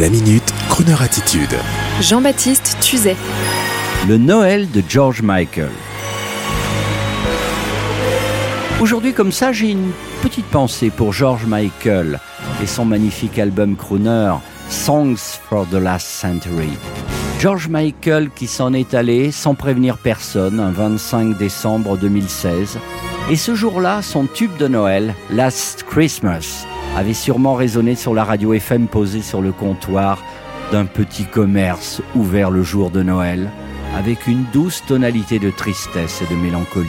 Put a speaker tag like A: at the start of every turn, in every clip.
A: La minute, Kroneur attitude.
B: Jean-Baptiste Tuzet.
C: Le Noël de George Michael. Aujourd'hui comme ça, j'ai une petite pensée pour George Michael et son magnifique album crooner Songs for the Last Century. George Michael qui s'en est allé sans prévenir personne un 25 décembre 2016. Et ce jour-là, son tube de Noël, Last Christmas, avait sûrement résonné sur la radio FM posée sur le comptoir d'un petit commerce ouvert le jour de Noël, avec une douce tonalité de tristesse et de mélancolie.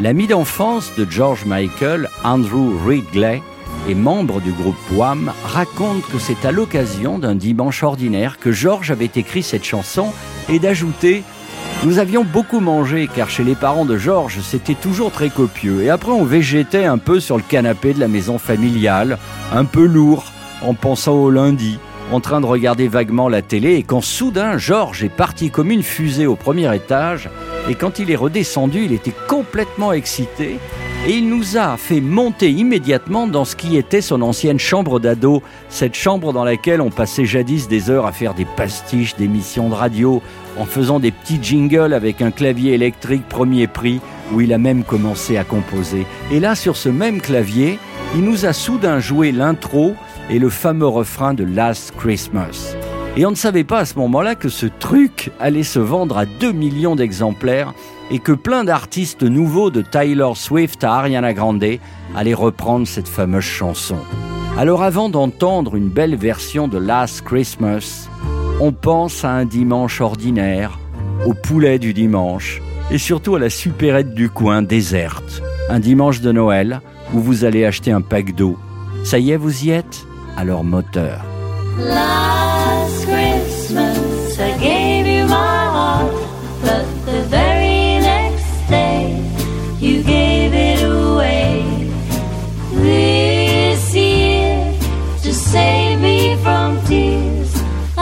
C: L'ami d'enfance de George Michael, Andrew Ridgley, et membre du groupe Wham, raconte que c'est à l'occasion d'un dimanche ordinaire que George avait écrit cette chanson et d'ajouter nous avions beaucoup mangé car chez les parents de Georges c'était toujours très copieux. Et après on végétait un peu sur le canapé de la maison familiale, un peu lourd, en pensant au lundi, en train de regarder vaguement la télé et quand soudain Georges est parti comme une fusée au premier étage et quand il est redescendu il était complètement excité et il nous a fait monter immédiatement dans ce qui était son ancienne chambre d'ado, cette chambre dans laquelle on passait jadis des heures à faire des pastiches d'émissions de radio, en faisant des petits jingles avec un clavier électrique premier prix, où il a même commencé à composer. Et là, sur ce même clavier, il nous a soudain joué l'intro et le fameux refrain de Last Christmas. Et on ne savait pas à ce moment-là que ce truc allait se vendre à 2 millions d'exemplaires et que plein d'artistes nouveaux de Tyler Swift à Ariana Grande allaient reprendre cette fameuse chanson. Alors avant d'entendre une belle version de Last Christmas, on pense à un dimanche ordinaire, au poulet du dimanche et surtout à la supérette du coin déserte. Un dimanche de Noël où vous allez acheter un pack d'eau. Ça y est, vous y êtes? Alors moteur.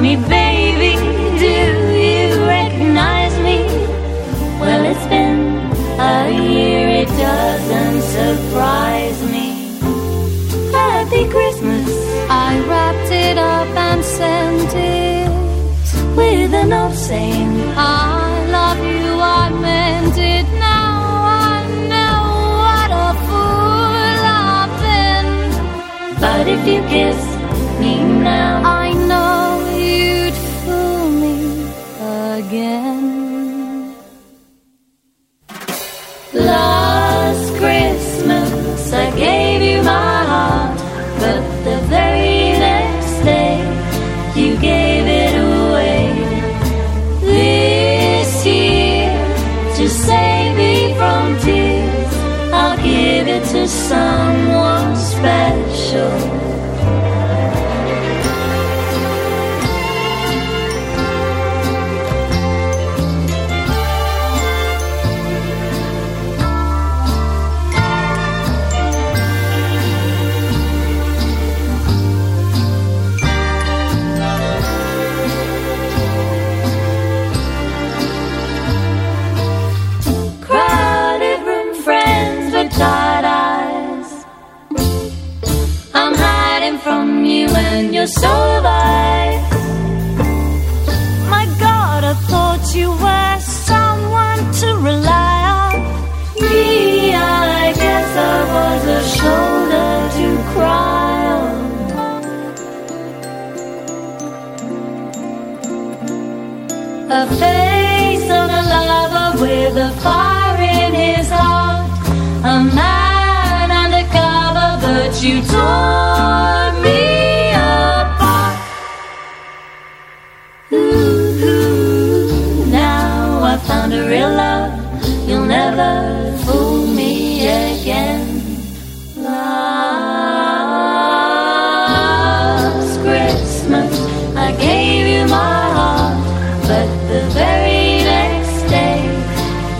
D: me, baby, do you recognize me? Well, it's been a year, it doesn't surprise me. Happy Christmas. I wrapped it up and sent it with a note saying, I love you, I meant it. Now I know what a fool I've been. But if you kiss Some. My God, I thought you were someone to rely on. Me, I guess I was a shoulder to cry on. A face of a lover with a fire in his heart. A man undercover, but you told.